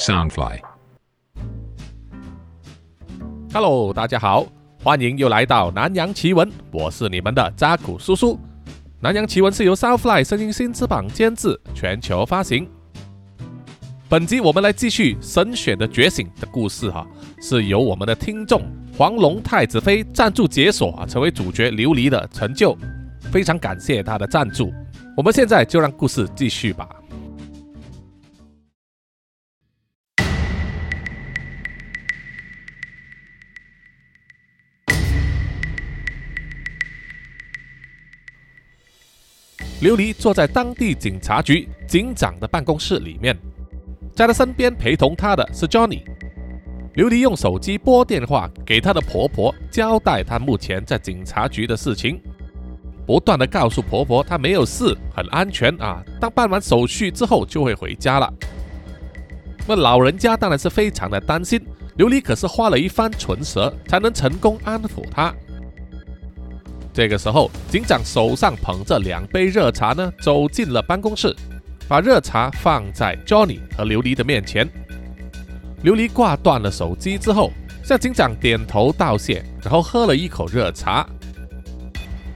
Soundfly，Hello，大家好，欢迎又来到南洋奇闻，我是你们的扎古叔叔。南洋奇闻是由 Soundfly 声音新翅膀监制，全球发行。本集我们来继续神选的觉醒的故事哈，是由我们的听众黄龙太子妃赞助解锁啊，成为主角琉璃的成就，非常感谢他的赞助。我们现在就让故事继续吧。琉璃坐在当地警察局警长的办公室里面，在他身边陪同他的是 Johnny。琉璃用手机拨电话给她的婆婆，交代她目前在警察局的事情，不断的告诉婆婆她没有事，很安全啊。当办完手续之后就会回家了。那老人家当然是非常的担心，琉璃可是花了一番唇舌才能成功安抚她。这个时候，警长手上捧着两杯热茶呢，走进了办公室，把热茶放在 Johnny 和琉璃的面前。琉璃挂断了手机之后，向警长点头道谢，然后喝了一口热茶。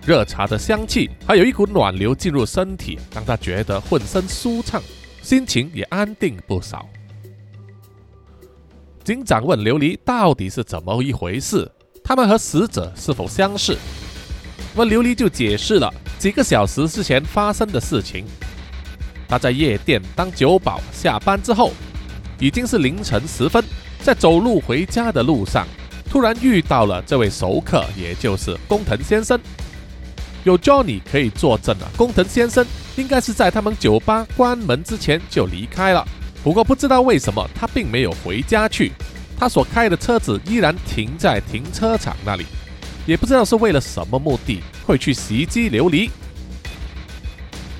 热茶的香气还有一股暖流进入身体，让他觉得浑身舒畅，心情也安定不少。警长问琉璃到底是怎么一回事，他们和死者是否相识？那么琉璃就解释了几个小时之前发生的事情。他在夜店当酒保，下班之后已经是凌晨时分，在走路回家的路上，突然遇到了这位熟客，也就是工藤先生。有 Johnny 可以作证了，工藤先生应该是在他们酒吧关门之前就离开了。不过不知道为什么他并没有回家去，他所开的车子依然停在停车场那里。也不知道是为了什么目的会去袭击琉璃。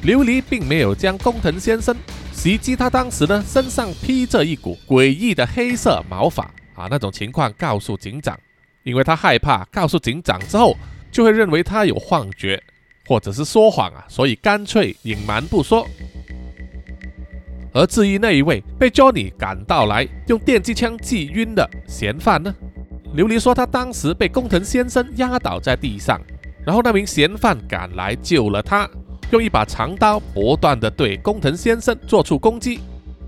琉璃并没有将工藤先生袭击，他当时呢身上披着一股诡异的黑色毛发啊，那种情况告诉警长，因为他害怕告诉警长之后就会认为他有幻觉或者是说谎啊，所以干脆隐瞒不说。而至于那一位被 Johnny 赶到来用电击枪击晕的嫌犯呢？琉璃说，他当时被工藤先生压倒在地上，然后那名嫌犯赶来救了他，用一把长刀不断的对工藤先生做出攻击。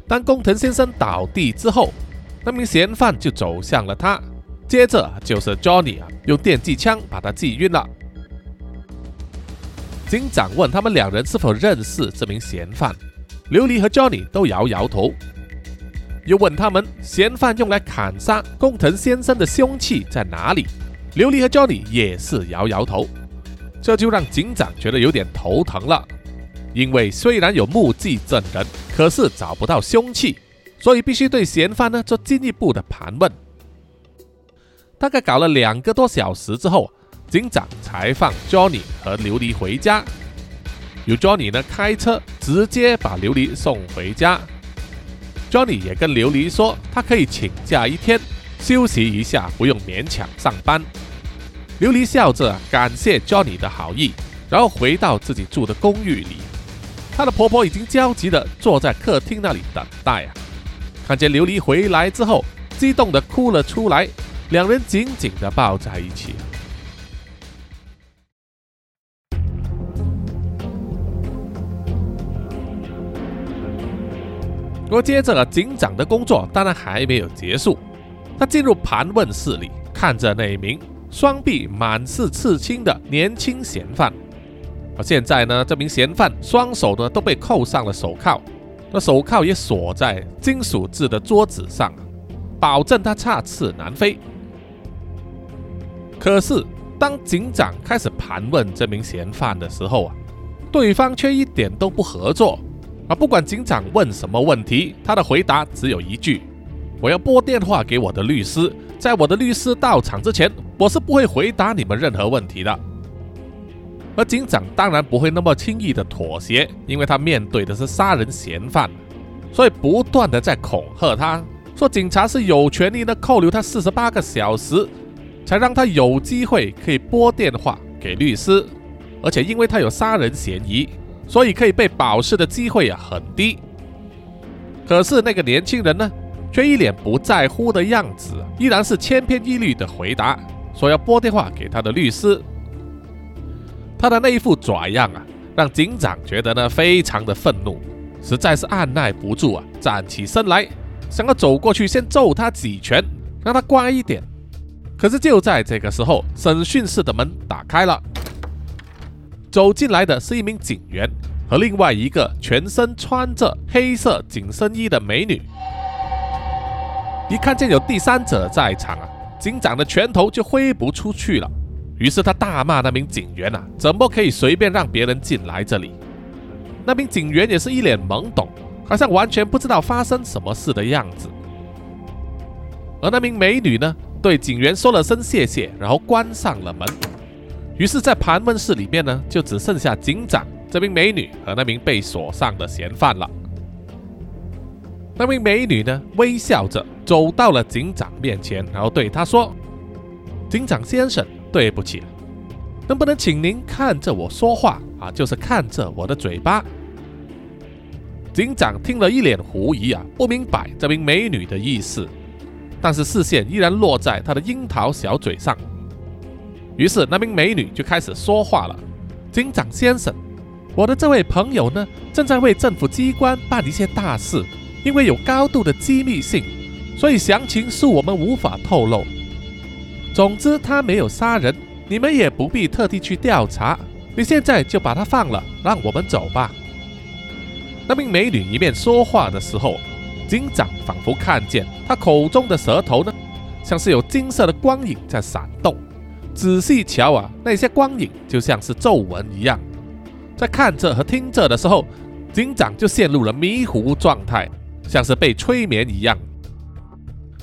当工藤先生倒地之后，那名嫌犯就走向了他，接着就是 Johnny 啊，用电击枪把他击晕了。警长问他们两人是否认识这名嫌犯，琉璃和 Johnny 都摇摇头。又问他们嫌犯用来砍杀工藤先生的凶器在哪里？琉璃和 Johnny 也是摇摇头，这就让警长觉得有点头疼了。因为虽然有目击证人，可是找不到凶器，所以必须对嫌犯呢做进一步的盘问。大概搞了两个多小时之后，警长才放 Johnny 和琉璃回家，由 Johnny 呢开车直接把琉璃送回家。Johnny 也跟琉璃说，他可以请假一天休息一下，不用勉强上班。琉璃笑着感谢 Johnny 的好意，然后回到自己住的公寓里。她的婆婆已经焦急地坐在客厅那里等待啊！看见琉璃回来之后，激动地哭了出来，两人紧紧地抱在一起。而接着，警长的工作当然还没有结束。他进入盘问室里，看着那名双臂满是刺青的年轻嫌犯。而现在呢，这名嫌犯双手呢都被扣上了手铐，那手铐也锁在金属制的桌子上，保证他插翅难飞。可是，当警长开始盘问这名嫌犯的时候啊，对方却一点都不合作。而不管警长问什么问题，他的回答只有一句：“我要拨电话给我的律师，在我的律师到场之前，我是不会回答你们任何问题的。”而警长当然不会那么轻易的妥协，因为他面对的是杀人嫌犯，所以不断的在恐吓他，说警察是有权利的扣留他四十八个小时，才让他有机会可以拨电话给律师，而且因为他有杀人嫌疑。所以可以被保释的机会啊很低。可是那个年轻人呢，却一脸不在乎的样子，依然是千篇一律的回答，说要拨电话给他的律师。他的那一副拽样啊，让警长觉得呢非常的愤怒，实在是按耐不住啊，站起身来，想要走过去先揍他几拳，让他乖一点。可是就在这个时候，审讯室的门打开了，走进来的是一名警员和另外一个全身穿着黑色紧身衣的美女。一看见有第三者在场啊，警长的拳头就挥不出去了。于是他大骂那名警员啊，怎么可以随便让别人进来这里？那名警员也是一脸懵懂，好像完全不知道发生什么事的样子。而那名美女呢，对警员说了声谢谢，然后关上了门。于是，在盘问室里面呢，就只剩下警长、这名美女和那名被锁上的嫌犯了。那名美女呢，微笑着走到了警长面前，然后对他说：“警长先生。”对不起，能不能请您看着我说话啊？就是看着我的嘴巴。警长听了一脸狐疑啊，不明白这名美女的意思，但是视线依然落在她的樱桃小嘴上。于是那名美女就开始说话了：“警长先生，我的这位朋友呢，正在为政府机关办一些大事，因为有高度的机密性，所以详情是我们无法透露。”总之，他没有杀人，你们也不必特地去调查。你现在就把他放了，让我们走吧。那名美女一面说话的时候，警长仿佛看见她口中的舌头呢，像是有金色的光影在闪动。仔细瞧啊，那些光影就像是皱纹一样。在看着和听着的时候，警长就陷入了迷糊状态，像是被催眠一样，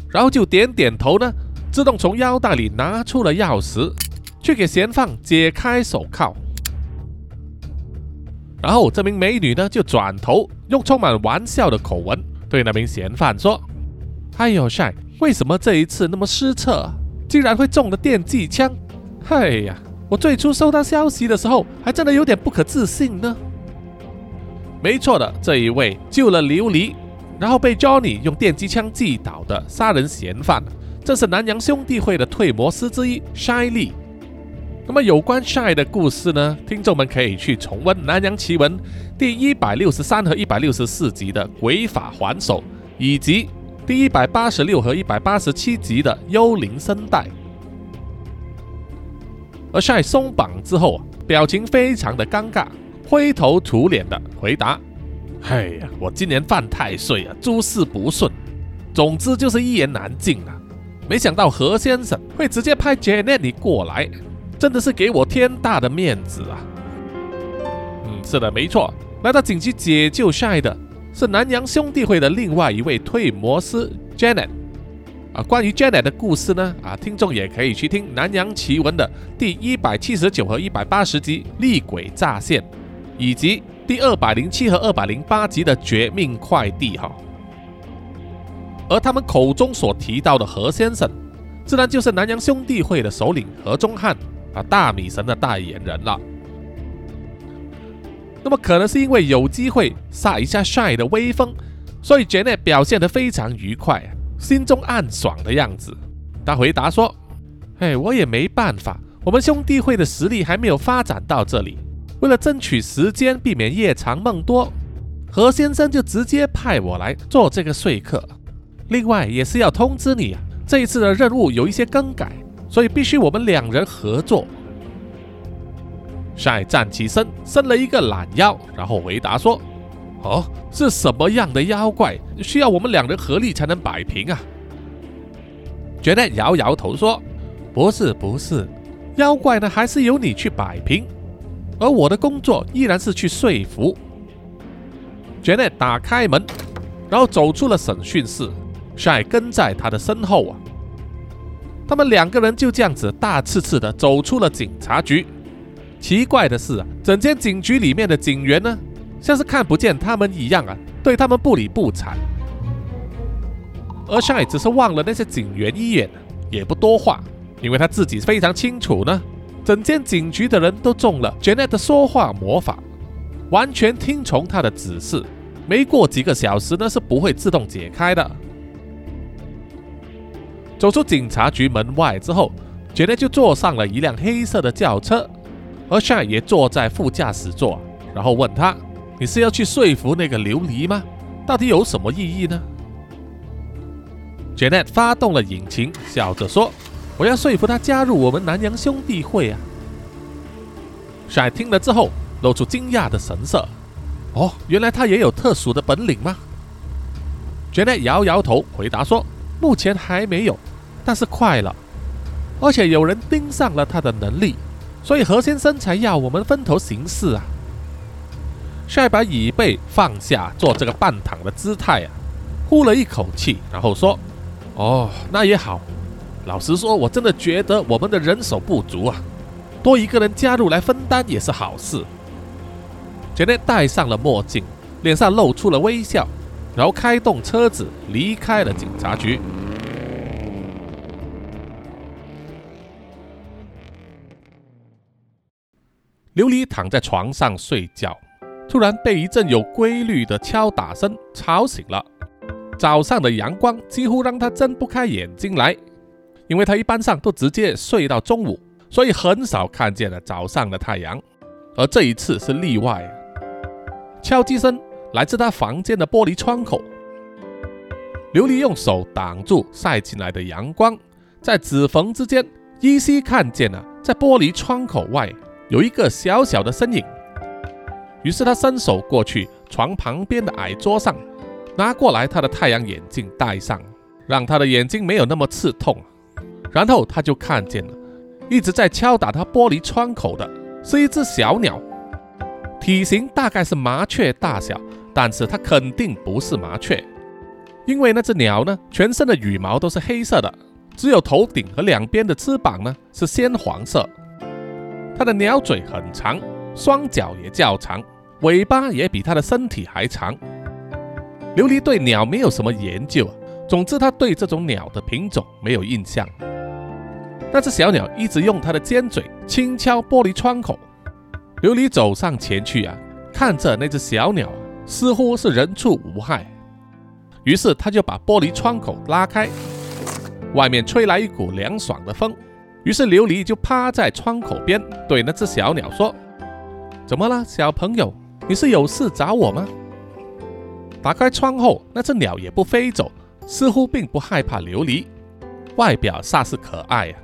然后就点点头呢。自动从腰带里拿出了钥匙，去给嫌犯解开手铐。然后这名美女呢，就转头用充满玩笑的口吻对那名嫌犯说：“哎呦帅为什么这一次那么失策，竟然会中了电击枪？哎呀，我最初收到消息的时候，还真的有点不可置信呢。”没错的，这一位救了琉璃，然后被 Johnny 用电击枪击倒的杀人嫌犯。正是南洋兄弟会的退魔师之一 Shy Lee。那么有关 Shy 的故事呢？听众们可以去重温《南洋奇闻》第一百六十三和一百六十四集的鬼法还手，以及第一百八十六和一百八十七集的幽灵声带。而 Shy 松绑之后，表情非常的尴尬，灰头土脸的回答：“哎呀，我今年犯太岁啊，诸事不顺，总之就是一言难尽啊。”没想到何先生会直接派 Janet 过来，真的是给我天大的面子啊！嗯，是的，没错，来到紧急解救 Shy 的是南洋兄弟会的另外一位退魔师 Janet。啊，关于 Janet 的故事呢，啊，听众也可以去听《南洋奇闻》的第一百七十九和一百八十集《厉鬼乍现》，以及第二百零七和二百零八集的《绝命快递》哈。而他们口中所提到的何先生，自然就是南洋兄弟会的首领何忠汉啊，大米神的代言人了。那么可能是因为有机会晒一下 Shy 的威风，所以 Janet 表现得非常愉快，心中暗爽的样子。他回答说：“哎，我也没办法，我们兄弟会的实力还没有发展到这里。为了争取时间，避免夜长梦多，何先生就直接派我来做这个说客。”另外也是要通知你啊，这一次的任务有一些更改，所以必须我们两人合作。帅站起身，伸了一个懒腰，然后回答说：“哦，是什么样的妖怪需要我们两人合力才能摆平啊？”觉得摇摇头说：“不是，不是，妖怪呢还是由你去摆平，而我的工作依然是去说服。”觉得打开门，然后走出了审讯室。Shy 跟在他的身后啊，他们两个人就这样子大刺刺的走出了警察局。奇怪的是啊，整间警局里面的警员呢，像是看不见他们一样啊，对他们不理不睬。而 Shy 只是望了那些警员一眼，也不多话，因为他自己非常清楚呢，整间警局的人都中了 Janet 的说话魔法，完全听从他的指示，没过几个小时呢是不会自动解开的。走出警察局门外之后，Janet 就坐上了一辆黑色的轿车，而 Shy 也坐在副驾驶座，然后问他：“你是要去说服那个琉璃吗？到底有什么意义呢？”Janet 发动了引擎，笑着说：“我要说服他加入我们南洋兄弟会啊。”Shine 听了之后，露出惊讶的神色：“哦，原来他也有特殊的本领吗？” Janet 摇摇头，回答说：“目前还没有，但是快了。而且有人盯上了他的能力，所以何先生才要我们分头行事啊。”帅把椅背放下，做这个半躺的姿态啊，呼了一口气，然后说：“哦，那也好。老实说，我真的觉得我们的人手不足啊，多一个人加入来分担也是好事。”Janet 戴上了墨镜，脸上露出了微笑。然后开动车子离开了警察局。琉璃躺在床上睡觉，突然被一阵有规律的敲打声吵醒了。早上的阳光几乎让他睁不开眼睛来，因为他一般上都直接睡到中午，所以很少看见了早上的太阳。而这一次是例外。敲击声。来自他房间的玻璃窗口，琉璃用手挡住晒进来的阳光，在指缝之间依稀看见了，在玻璃窗口外有一个小小的身影。于是他伸手过去床旁边的矮桌上，拿过来他的太阳眼镜戴上，让他的眼睛没有那么刺痛。然后他就看见了，一直在敲打他玻璃窗口的是一只小鸟，体型大概是麻雀大小。但是它肯定不是麻雀，因为那只鸟呢，全身的羽毛都是黑色的，只有头顶和两边的翅膀呢是鲜黄色。它的鸟嘴很长，双脚也较长，尾巴也比它的身体还长。琉璃对鸟没有什么研究啊，总之他对这种鸟的品种没有印象。那只小鸟一直用它的尖嘴轻敲玻璃窗口。琉璃走上前去啊，看着那只小鸟。似乎是人畜无害，于是他就把玻璃窗口拉开，外面吹来一股凉爽的风。于是琉璃就趴在窗口边，对那只小鸟说：“怎么了，小朋友？你是有事找我吗？”打开窗后，那只鸟也不飞走，似乎并不害怕琉璃，外表煞是可爱啊。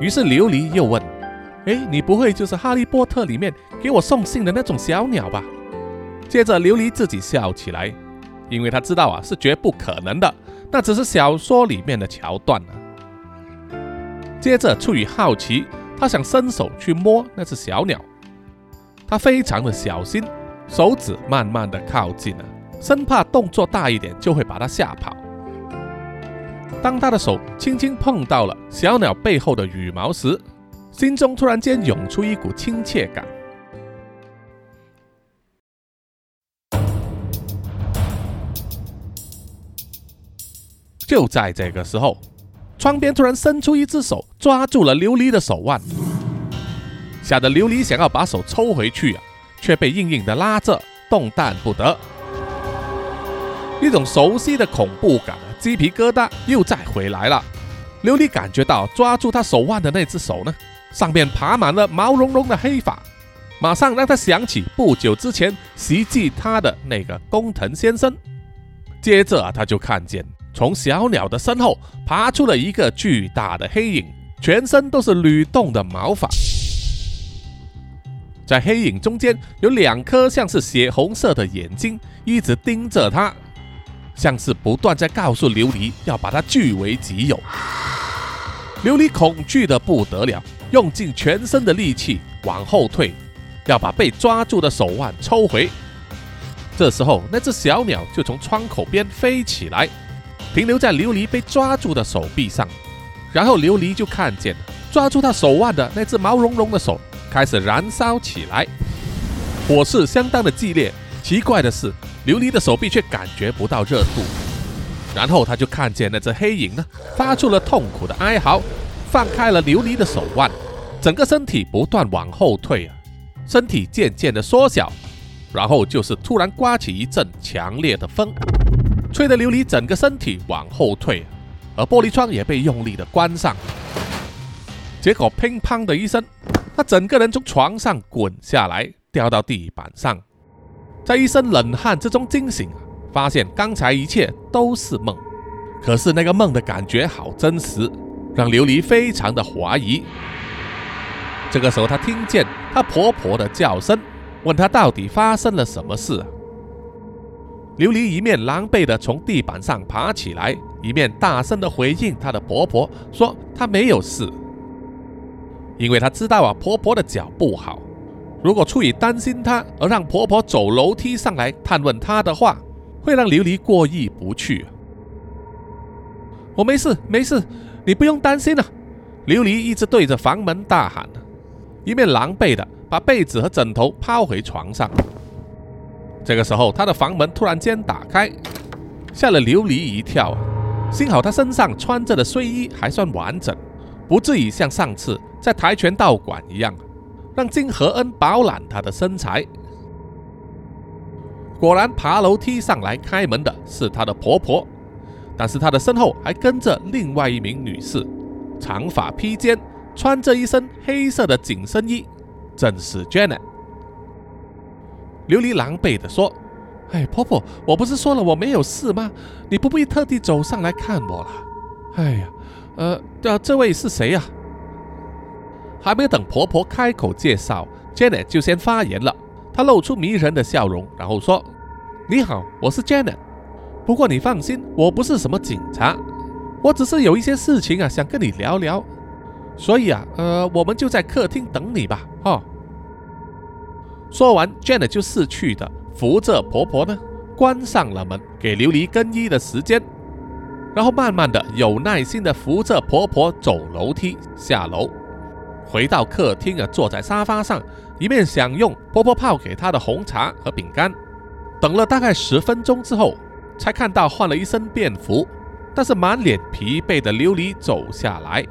于是琉璃又问：“哎，你不会就是《哈利波特》里面给我送信的那种小鸟吧？”接着，琉璃自己笑起来，因为他知道啊，是绝不可能的，那只是小说里面的桥段呢。接着，出于好奇，他想伸手去摸那只小鸟，他非常的小心，手指慢慢的靠近了，生怕动作大一点就会把它吓跑。当他的手轻轻碰到了小鸟背后的羽毛时，心中突然间涌出一股亲切感。就在这个时候，窗边突然伸出一只手，抓住了琉璃的手腕，吓得琉璃想要把手抽回去啊，却被硬硬的拉着，动弹不得。一种熟悉的恐怖感，鸡皮疙瘩又再回来了。琉璃感觉到抓住他手腕的那只手呢，上面爬满了毛茸茸的黑发，马上让他想起不久之前袭击他的那个工藤先生。接着啊，他就看见。从小鸟的身后爬出了一个巨大的黑影，全身都是律动的毛发。在黑影中间有两颗像是血红色的眼睛，一直盯着他，像是不断在告诉琉璃要把他据为己有。琉璃恐惧的不得了，用尽全身的力气往后退，要把被抓住的手腕抽回。这时候，那只小鸟就从窗口边飞起来。停留在琉璃被抓住的手臂上，然后琉璃就看见了抓住他手腕的那只毛茸茸的手开始燃烧起来，火势相当的激烈。奇怪的是，琉璃的手臂却感觉不到热度。然后他就看见那只黑影呢，发出了痛苦的哀嚎，放开了琉璃的手腕，整个身体不断往后退啊，身体渐渐的缩小，然后就是突然刮起一阵强烈的风。吹得琉璃整个身体往后退，而玻璃窗也被用力的关上。结果乒乓的一声，他整个人从床上滚下来，掉到地板上，在一身冷汗之中惊醒，发现刚才一切都是梦。可是那个梦的感觉好真实，让琉璃非常的怀疑。这个时候，她听见她婆婆的叫声，问她到底发生了什么事。琉璃一面狼狈地从地板上爬起来，一面大声地回应她的婆婆说：“她没有事，因为她知道啊，婆婆的脚不好。如果出于担心她而让婆婆走楼梯上来探问她的话，会让琉璃过意不去。”我没事，没事，你不用担心了。琉璃一直对着房门大喊。一面狼狈的把被子和枕头抛回床上。这个时候，他的房门突然间打开，吓了琉璃一跳啊！幸好他身上穿着的睡衣还算完整，不至于像上次在跆拳道馆一样，让金和恩饱览他的身材。果然，爬楼梯上来开门的是他的婆婆，但是她的身后还跟着另外一名女士，长发披肩。穿着一身黑色的紧身衣，正是 Janet。琉璃狼狈地说：“哎，婆婆，我不是说了我没有事吗？你不必特地走上来看我了。”哎呀，呃，这这位是谁呀？还没等婆婆开口介绍，Janet 就先发言了。她露出迷人的笑容，然后说：“你好，我是 Janet。不过你放心，我不是什么警察，我只是有一些事情啊，想跟你聊聊。”所以啊，呃，我们就在客厅等你吧，哈。说完，Jane 就逝去的扶着婆婆呢，关上了门，给琉璃更衣的时间，然后慢慢的、有耐心的扶着婆婆走楼梯下楼，回到客厅啊，坐在沙发上，一面享用婆婆泡给她的红茶和饼干。等了大概十分钟之后，才看到换了一身便服，但是满脸疲惫的琉璃走下来。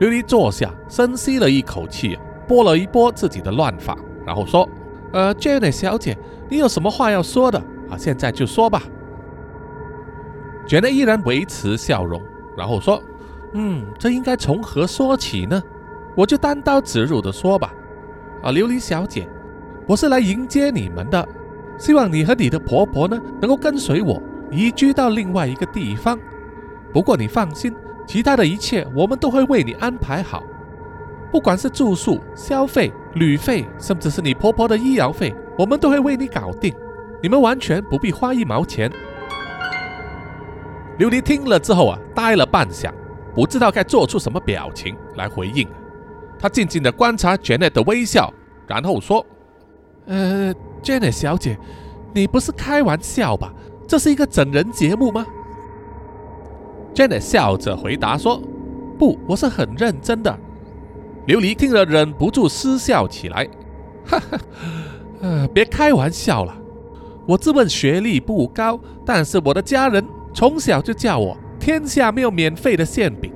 琉璃坐下，深吸了一口气，拨了一拨自己的乱发，然后说：“呃，Janet 小姐，你有什么话要说的？啊，现在就说吧。Jane 依然维持笑容，然后说：“嗯，这应该从何说起呢？我就单刀直入的说吧。啊，琉璃小姐，我是来迎接你们的，希望你和你的婆婆呢，能够跟随我移居到另外一个地方。不过你放心。”其他的一切，我们都会为你安排好，不管是住宿、消费、旅费，甚至是你婆婆的医疗费，我们都会为你搞定。你们完全不必花一毛钱。琉璃听了之后啊，呆了半晌，不知道该做出什么表情来回应。他静静的观察 Janet 的微笑，然后说：“呃，Janet 小姐，你不是开玩笑吧？这是一个整人节目吗？” Janet 笑着回答说：“不，我是很认真的。”琉璃听了忍不住失笑起来：“哈哈，呃，别开玩笑了。我自问学历不高，但是我的家人从小就叫我‘天下没有免费的馅饼’。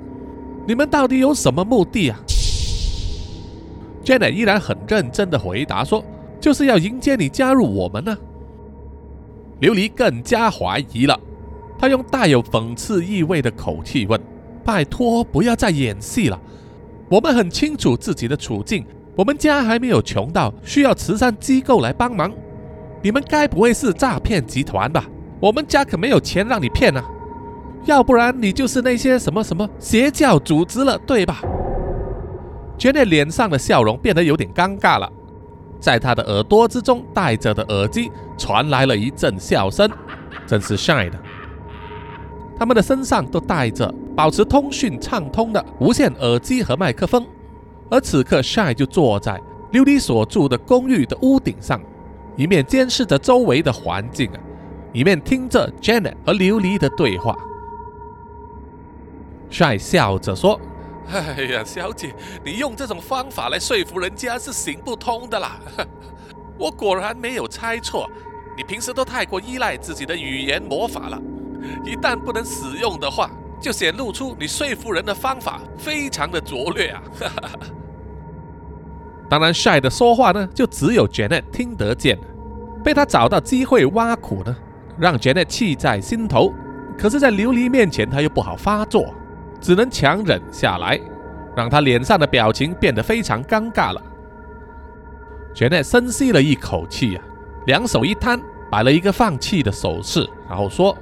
你们到底有什么目的啊？”Janet 依然很认真的回答说：“就是要迎接你加入我们呢。”琉璃更加怀疑了。他用带有讽刺意味的口气问：“拜托，不要再演戏了。我们很清楚自己的处境，我们家还没有穷到需要慈善机构来帮忙。你们该不会是诈骗集团吧？我们家可没有钱让你骗啊！要不然你就是那些什么什么邪教组织了，对吧？” Jenny 脸上的笑容变得有点尴尬了，在他的耳朵之中戴着的耳机传来了一阵笑声，真是 shy 的。他们的身上都带着保持通讯畅通的无线耳机和麦克风，而此刻 Shy 就坐在琉璃所住的公寓的屋顶上，一面监视着周围的环境啊，一面听着 Janet 和琉璃的对话。Shy 笑着说：“哎呀，小姐，你用这种方法来说服人家是行不通的啦！我果然没有猜错，你平时都太过依赖自己的语言魔法了。”一旦不能使用的话，就显露出你说服人的方法非常的拙劣啊！当然，Shy 的说话呢，就只有 Janet 听得见。被他找到机会挖苦呢，让 Janet 气在心头，可是，在琉璃面前，他又不好发作，只能强忍下来，让他脸上的表情变得非常尴尬了。Janet 深吸了一口气呀，两手一摊，摆了一个放弃的手势，然后说：“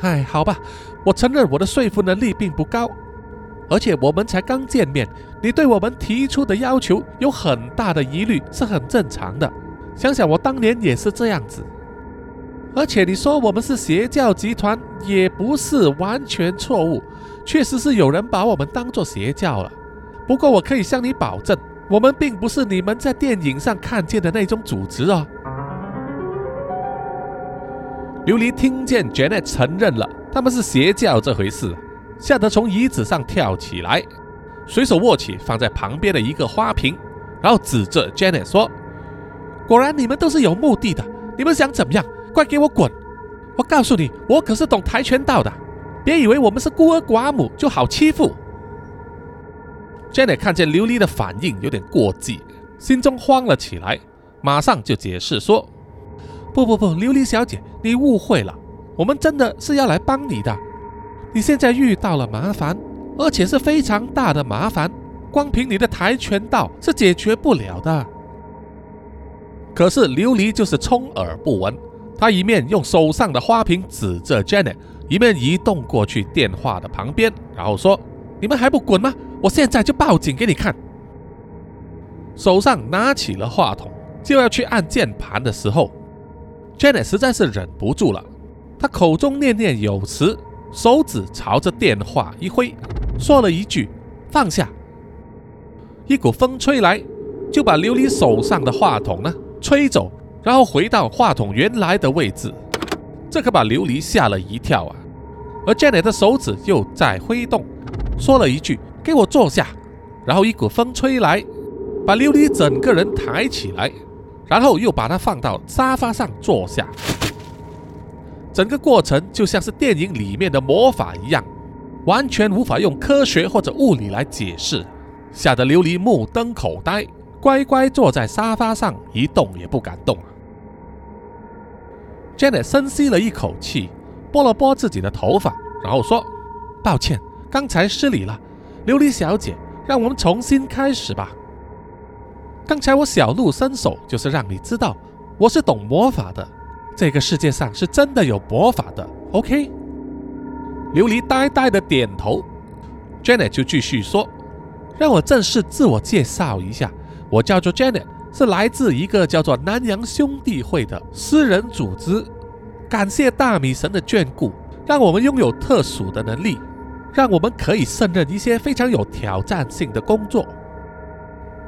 唉，好吧，我承认我的说服能力并不高，而且我们才刚见面，你对我们提出的要求有很大的疑虑是很正常的。想想我当年也是这样子。”而且你说我们是邪教集团，也不是完全错误，确实是有人把我们当做邪教了。不过我可以向你保证，我们并不是你们在电影上看见的那种组织哦。琉璃听见 Janet 承认了他们是邪教这回事，吓得从椅子上跳起来，随手握起放在旁边的一个花瓶，然后指着 Janet 说：“果然你们都是有目的的，你们想怎么样？”快给我滚！我告诉你，我可是懂跆拳道的，别以为我们是孤儿寡母就好欺负。”Janet 看见琉璃的反应有点过激，心中慌了起来，马上就解释说：“不不不，琉璃小姐，你误会了，我们真的是要来帮你的。你现在遇到了麻烦，而且是非常大的麻烦，光凭你的跆拳道是解决不了的。”可是琉璃就是充耳不闻。她一面用手上的花瓶指着 Janet，一面移动过去电话的旁边，然后说：“你们还不滚吗？我现在就报警给你看。”手上拿起了话筒，就要去按键盘的时候，Janet 实在是忍不住了。他口中念念有词，手指朝着电话一挥，说了一句：“放下。”一股风吹来，就把琉璃手上的话筒呢吹走。然后回到话筒原来的位置，这可把琉璃吓了一跳啊！而 Janet 的手指又在挥动，说了一句：“给我坐下。”然后一股风吹来，把琉璃整个人抬起来，然后又把它放到沙发上坐下。整个过程就像是电影里面的魔法一样，完全无法用科学或者物理来解释，吓得琉璃目瞪口呆，乖乖坐在沙发上一动也不敢动。Janet 深吸了一口气，拨了拨自己的头发，然后说：“抱歉，刚才失礼了，琉璃小姐，让我们重新开始吧。刚才我小露伸手，就是让你知道我是懂魔法的，这个世界上是真的有魔法的。OK？” 琉璃呆呆的点头，Janet 就继续说：“让我正式自我介绍一下，我叫做 Janet。”是来自一个叫做南洋兄弟会的私人组织。感谢大米神的眷顾，让我们拥有特殊的能力，让我们可以胜任一些非常有挑战性的工作。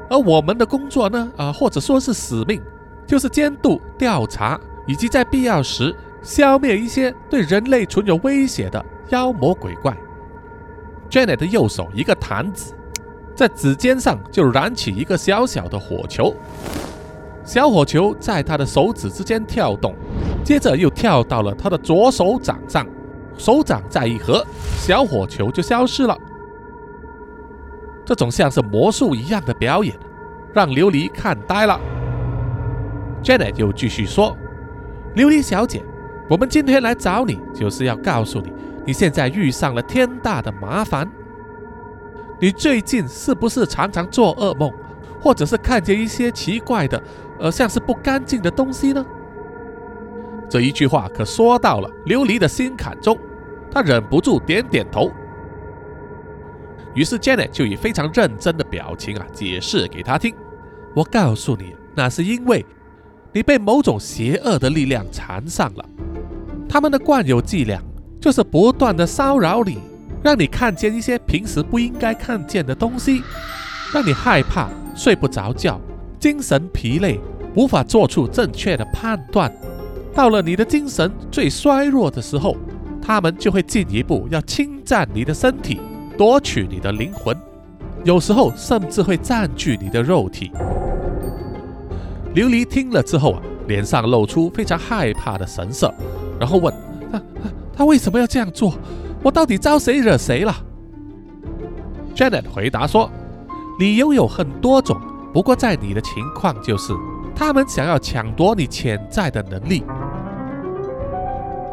而我们的工作呢，啊，或者说是使命，就是监督、调查，以及在必要时消灭一些对人类存有威胁的妖魔鬼怪。Janet 的右手一个弹指。在指尖上就燃起一个小小的火球，小火球在他的手指之间跳动，接着又跳到了他的左手掌上，手掌再一合，小火球就消失了。这种像是魔术一样的表演，让琉璃看呆了。Janet 又继续说：“琉璃小姐，我们今天来找你，就是要告诉你，你现在遇上了天大的麻烦。”你最近是不是常常做噩梦，或者是看见一些奇怪的，呃，像是不干净的东西呢？这一句话可说到了琉璃的心坎中，他忍不住点点头。于是 Janet 就以非常认真的表情啊，解释给他听：“我告诉你，那是因为你被某种邪恶的力量缠上了，他们的惯有伎俩就是不断的骚扰你。”让你看见一些平时不应该看见的东西，让你害怕、睡不着觉、精神疲累、无法做出正确的判断。到了你的精神最衰弱的时候，他们就会进一步要侵占你的身体，夺取你的灵魂，有时候甚至会占据你的肉体。琉璃听了之后啊，脸上露出非常害怕的神色，然后问：“他他为什么要这样做？”我到底招谁惹谁了？Janet 回答说：“理由有很多种，不过在你的情况就是，他们想要抢夺你潜在的能力。”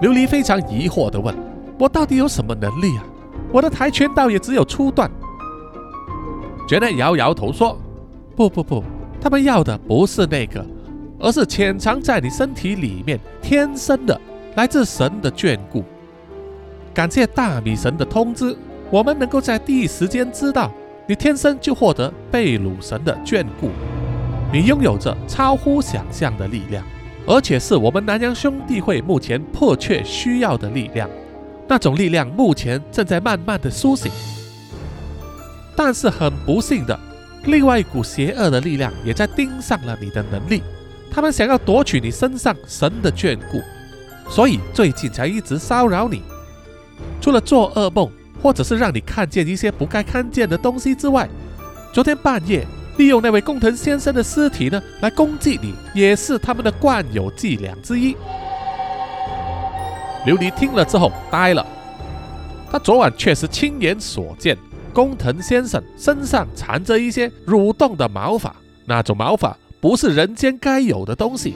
琉璃非常疑惑地问：“我到底有什么能力啊？我的跆拳道也只有初段。Janet 摇摇头说：“不不不，他们要的不是那个，而是潜藏在你身体里面天生的来自神的眷顾。感谢大米神的通知，我们能够在第一时间知道你天生就获得贝鲁神的眷顾。你拥有着超乎想象的力量，而且是我们南洋兄弟会目前迫切需要的力量。那种力量目前正在慢慢的苏醒。”但是很不幸的，另外一股邪恶的力量也在盯上了你的能力，他们想要夺取你身上神的眷顾，所以最近才一直骚扰你。除了做噩梦，或者是让你看见一些不该看见的东西之外，昨天半夜利用那位工藤先生的尸体呢来攻击你，也是他们的惯有伎俩之一。琉璃听了之后呆了，他昨晚确实亲眼所见。工藤先生身上缠着一些蠕动的毛发，那种毛发不是人间该有的东西，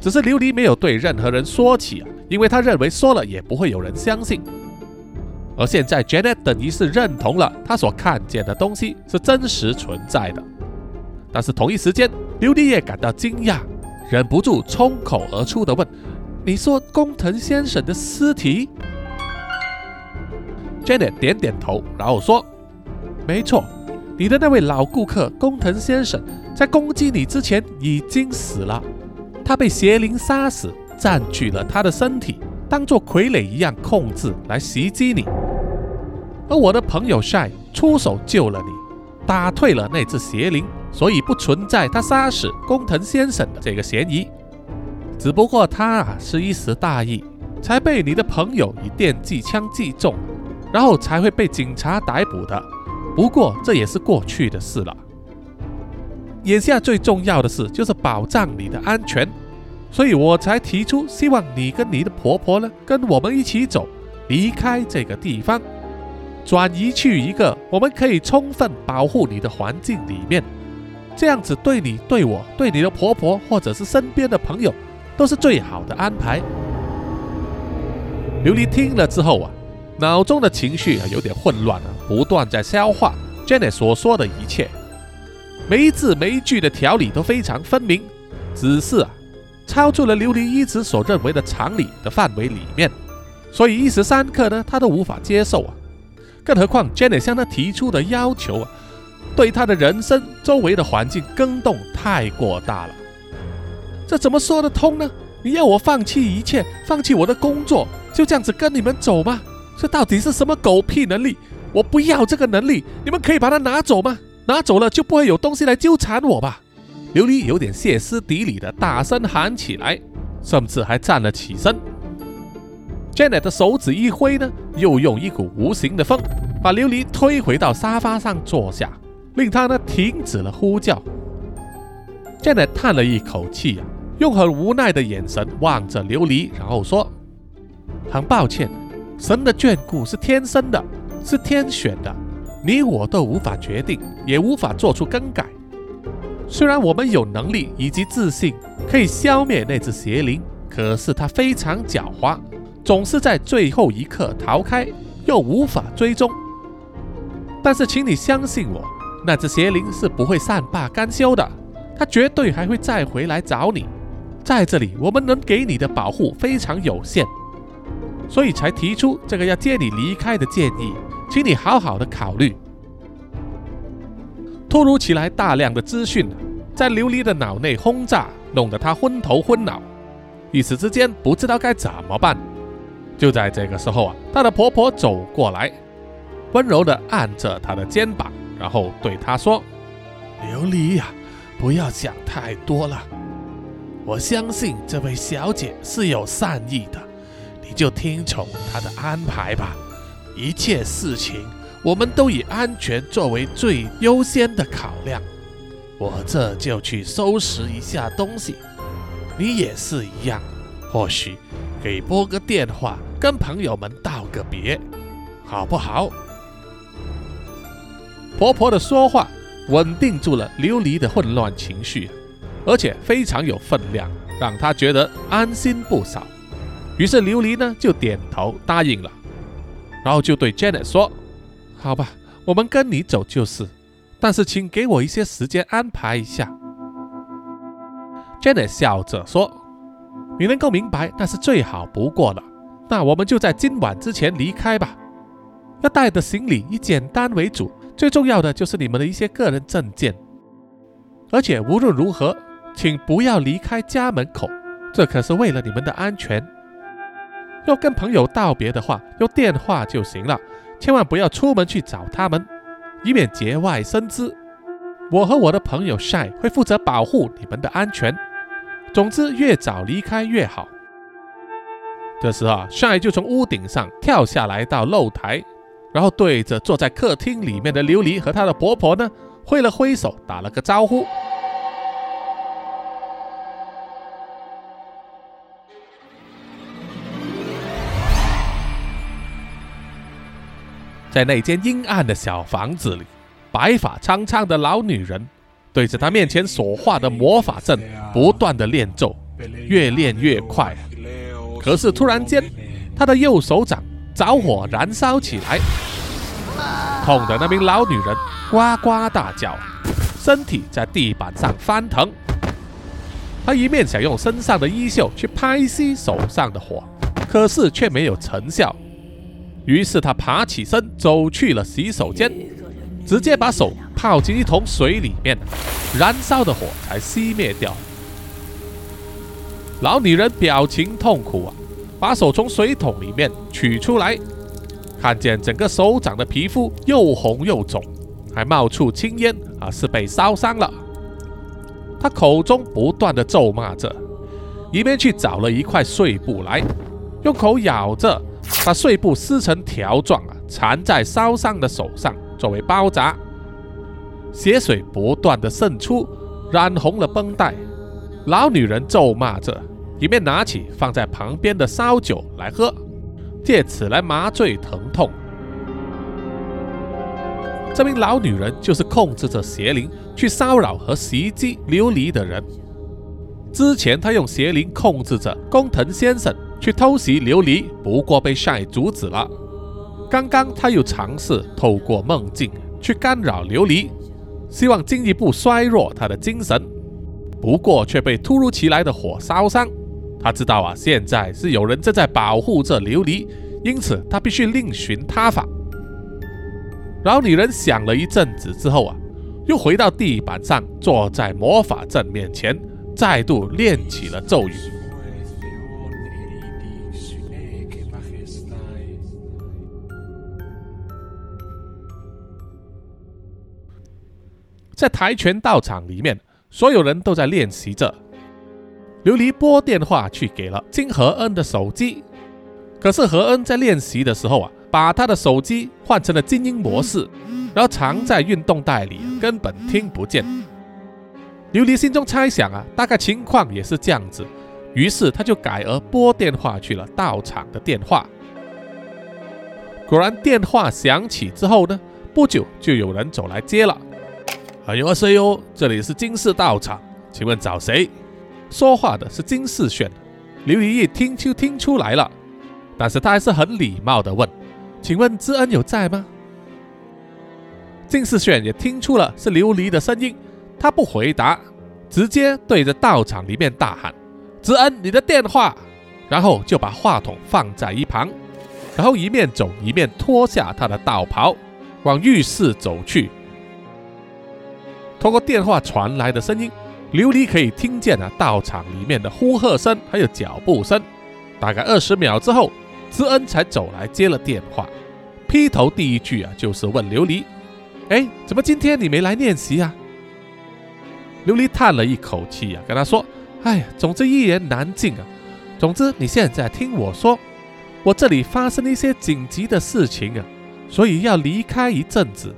只是琉璃没有对任何人说起啊，因为他认为说了也不会有人相信。而现在 Janet 等于是认同了他所看见的东西是真实存在的，但是同一时间，琉璃也感到惊讶，忍不住冲口而出的问：“你说工藤先生的尸体？”Janet 点点头，然后说。没错，你的那位老顾客工藤先生在攻击你之前已经死了，他被邪灵杀死，占据了他的身体，当做傀儡一样控制来袭击你。而我的朋友 Shy 出手救了你，打退了那只邪灵，所以不存在他杀死工藤先生的这个嫌疑。只不过他啊是一时大意，才被你的朋友以电击枪击中，然后才会被警察逮捕的。不过这也是过去的事了。眼下最重要的事就是保障你的安全，所以我才提出希望你跟你的婆婆呢，跟我们一起走，离开这个地方，转移去一个我们可以充分保护你的环境里面。这样子对你、对我、对你的婆婆或者是身边的朋友，都是最好的安排。琉璃听了之后啊。脑中的情绪啊有点混乱了，不断在消化 Janet 所说的一切，每一字每一句的条理都非常分明，只是啊超出了琉璃一直所认为的常理的范围里面，所以一时三刻呢他都无法接受啊，更何况 Janet 向他提出的要求啊，对他的人生周围的环境更动太过大了，这怎么说得通呢？你要我放弃一切，放弃我的工作，就这样子跟你们走吗？这到底是什么狗屁能力？我不要这个能力，你们可以把它拿走吗？拿走了就不会有东西来纠缠我吧？琉璃有点歇斯底里的大声喊起来，甚至还站了起身。Janet 的手指一挥呢，又用一股无形的风把琉璃推回到沙发上坐下，令他呢停止了呼叫。Janet 叹了一口气啊，用很无奈的眼神望着琉璃，然后说：“很抱歉。”神的眷顾是天生的，是天选的，你我都无法决定，也无法做出更改。虽然我们有能力以及自信可以消灭那只邪灵，可是它非常狡猾，总是在最后一刻逃开，又无法追踪。但是，请你相信我，那只邪灵是不会善罢甘休的，它绝对还会再回来找你。在这里，我们能给你的保护非常有限。所以才提出这个要接你离开的建议，请你好好的考虑。突如其来大量的资讯在琉璃的脑内轰炸，弄得他昏头昏脑，一时之间不知道该怎么办。就在这个时候啊，他的婆婆走过来，温柔的按着他的肩膀，然后对他说：“琉璃呀，不要想太多了，我相信这位小姐是有善意的。”你就听从她的安排吧，一切事情我们都以安全作为最优先的考量。我这就去收拾一下东西，你也是一样，或许给拨个电话跟朋友们道个别，好不好？婆婆的说话稳定住了琉璃的混乱情绪，而且非常有分量，让他觉得安心不少。于是琉璃呢就点头答应了，然后就对 Janet 说：“好吧，我们跟你走就是，但是请给我一些时间安排一下。”Janet 笑着说：“你能够明白那是最好不过了。那我们就在今晚之前离开吧。要带的行李以简单为主，最重要的就是你们的一些个人证件。而且无论如何，请不要离开家门口，这可是为了你们的安全。”要跟朋友道别的话，用电话就行了，千万不要出门去找他们，以免节外生枝。我和我的朋友 Shy 会负责保护你们的安全。总之，越早离开越好。这时候，Shy 就从屋顶上跳下来到露台，然后对着坐在客厅里面的琉璃和她的婆婆呢挥了挥手，打了个招呼。在那间阴暗的小房子里，白发苍苍的老女人对着她面前所画的魔法阵不断的念咒，越练越快。可是突然间，她的右手掌着火燃烧起来，痛的那名老女人呱呱大叫，身体在地板上翻腾。她一面想用身上的衣袖去拍熄手上的火，可是却没有成效。于是他爬起身，走去了洗手间，直接把手泡进一桶水里面，燃烧的火才熄灭掉。老女人表情痛苦啊，把手从水桶里面取出来，看见整个手掌的皮肤又红又肿，还冒出青烟啊，是被烧伤了。她口中不断的咒骂着，一边去找了一块碎布来，用口咬着。把碎布撕成条状啊，缠在烧伤的手上作为包扎。血水不断的渗出，染红了绷带。老女人咒骂着，一面拿起放在旁边的烧酒来喝，借此来麻醉疼痛。这名老女人就是控制着邪灵去骚扰和袭击琉璃的人。之前她用邪灵控制着工藤先生。去偷袭琉璃，不过被晒阻止了。刚刚他又尝试透过梦境去干扰琉璃，希望进一步衰弱他的精神，不过却被突如其来的火烧伤。他知道啊，现在是有人正在保护着琉璃，因此他必须另寻他法。老女人想了一阵子之后啊，又回到地板上，坐在魔法阵面前，再度念起了咒语。在跆拳道场里面，所有人都在练习着。琉璃拨电话去给了金和恩的手机，可是和恩在练习的时候啊，把他的手机换成了静音模式，然后藏在运动袋里，根本听不见。琉璃心中猜想啊，大概情况也是这样子，于是他就改而拨电话去了道场的电话。果然，电话响起之后呢，不久就有人走来接了。欢迎 C O，这里是金氏道场，请问找谁？说话的是金世炫。刘一一听就听出来了，但是他还是很礼貌的问：“请问知恩有在吗？”金世炫也听出了是琉璃的声音，他不回答，直接对着道场里面大喊：“知恩，你的电话！”然后就把话筒放在一旁，然后一面走一面脱下他的道袍，往浴室走去。通过电话传来的声音，琉璃可以听见了道场里面的呼喝声，还有脚步声。大概二十秒之后，知恩才走来接了电话。劈头第一句啊，就是问琉璃：“哎，怎么今天你没来练习啊？”琉璃叹了一口气啊，跟他说：“哎，总之一言难尽啊。总之你现在听我说，我这里发生了一些紧急的事情啊，所以要离开一阵子。”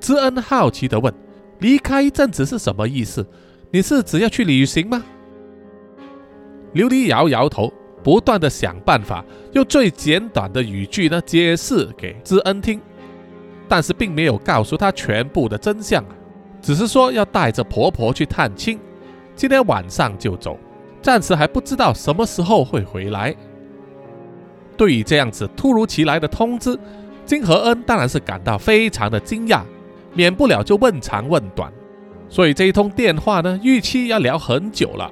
知恩好奇地问：“离开一阵子是什么意思？你是只要去旅行吗？”琉璃摇摇头，不断地想办法用最简短的语句呢解释给知恩听，但是并没有告诉他全部的真相，只是说要带着婆婆去探亲，今天晚上就走，暂时还不知道什么时候会回来。对于这样子突如其来的通知，金和恩当然是感到非常的惊讶，免不了就问长问短。所以这一通电话呢，预期要聊很久了。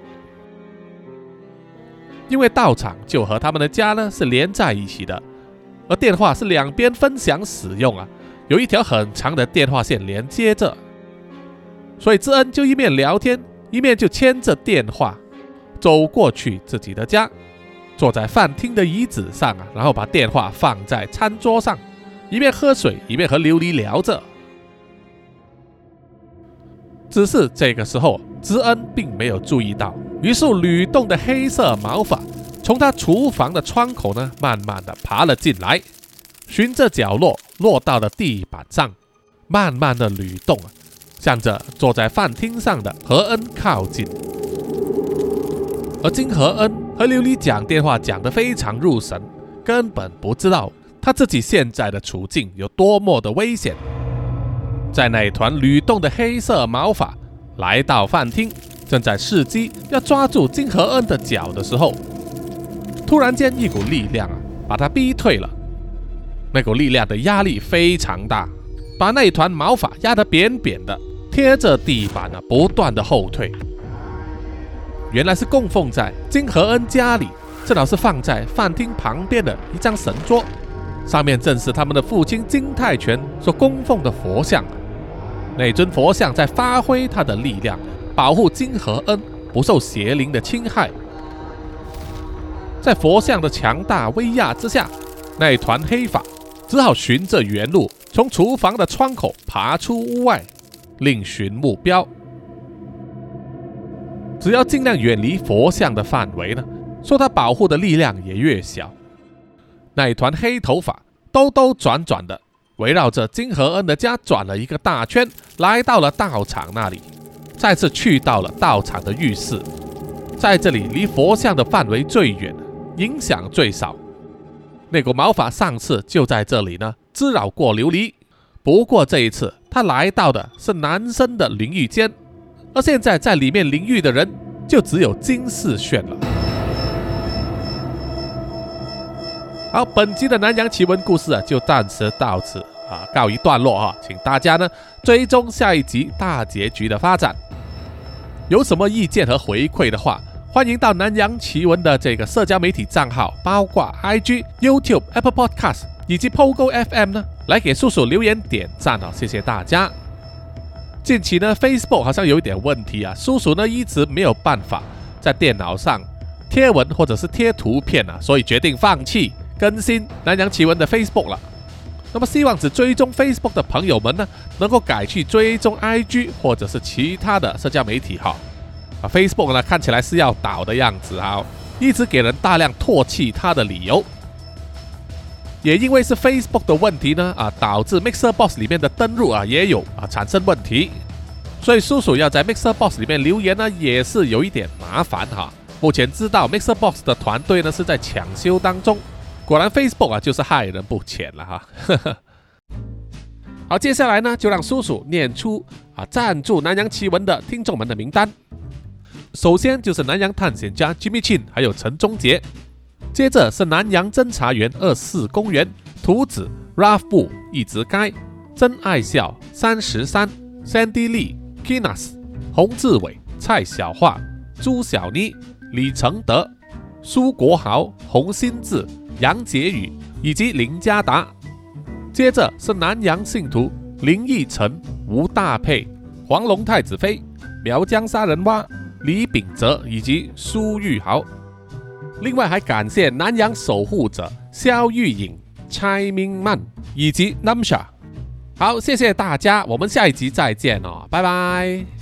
因为道场就和他们的家呢是连在一起的，而电话是两边分享使用啊，有一条很长的电话线连接着，所以智恩就一面聊天，一面就牵着电话走过去自己的家，坐在饭厅的椅子上啊，然后把电话放在餐桌上，一边喝水一边和琉璃聊着。只是这个时候，知恩并没有注意到，于是吕洞的黑色毛发从他厨房的窗口呢，慢慢的爬了进来，循着角落落到了地板上，慢慢的吕动，向着坐在饭厅上的何恩靠近。而金何恩和琉璃讲电话讲得非常入神，根本不知道他自己现在的处境有多么的危险。在那团蠕动的黑色毛发来到饭厅，正在伺机要抓住金和恩的脚的时候，突然间一股力量啊，把他逼退了。那股力量的压力非常大，把那一团毛发压得扁扁的，贴着地板啊，不断的后退。原来是供奉在金和恩家里，正好是放在饭厅旁边的一张神桌，上面正是他们的父亲金泰拳所供奉的佛像。那尊佛像在发挥他的力量，保护金和恩不受邪灵的侵害。在佛像的强大威压之下，那团黑发只好循着原路从厨房的窗口爬出屋外，另寻目标。只要尽量远离佛像的范围呢，受他保护的力量也越小。那团黑头发兜兜转转的。围绕着金和恩的家转了一个大圈，来到了道场那里，再次去到了道场的浴室，在这里离佛像的范围最远，影响最少。那股毛发上次就在这里呢，滋扰过琉璃。不过这一次他来到的是男生的淋浴间，而现在在里面淋浴的人就只有金世炫了。好，本集的南洋奇闻故事啊，就暂时到此啊告一段落哈，请大家呢追踪下一集大结局的发展。有什么意见和回馈的话，欢迎到南洋奇闻的这个社交媒体账号，包括 IG、YouTube、Apple Podcast 以及 Pogo FM 呢，来给叔叔留言点赞哦，谢谢大家。近期呢，Facebook 好像有一点问题啊，叔叔呢一直没有办法在电脑上贴文或者是贴图片啊，所以决定放弃。更新南洋奇闻的 Facebook 了，那么希望只追踪 Facebook 的朋友们呢，能够改去追踪 IG 或者是其他的社交媒体哈。啊，Facebook 呢看起来是要倒的样子哈，一直给人大量唾弃它的理由，也因为是 Facebook 的问题呢啊，导致 Mixer Box 里面的登录啊也有啊产生问题，所以叔叔要在 Mixer Box 里面留言呢也是有一点麻烦哈。目前知道 Mixer Box 的团队呢是在抢修当中。果然，Facebook 啊就是害人不浅了哈。好，接下来呢，就让叔叔念出啊赞助南洋奇闻的听众们的名单。首先就是南洋探险家 Jimmy Chin，还有陈忠杰。接着是南洋侦查员二四公园图子 Ralph 布一直该真爱笑三十三 Sandy Lee Kinas 洪志伟蔡小桦朱小妮李承德苏国豪洪新志。杨杰宇以及林家达，接着是南洋信徒林义成、吴大佩、黄龙太子妃、苗疆杀人蛙李秉哲以及苏玉豪。另外还感谢南洋守护者肖玉颖、蔡明曼以及 Namsa。好，谢谢大家，我们下一集再见哦，拜拜。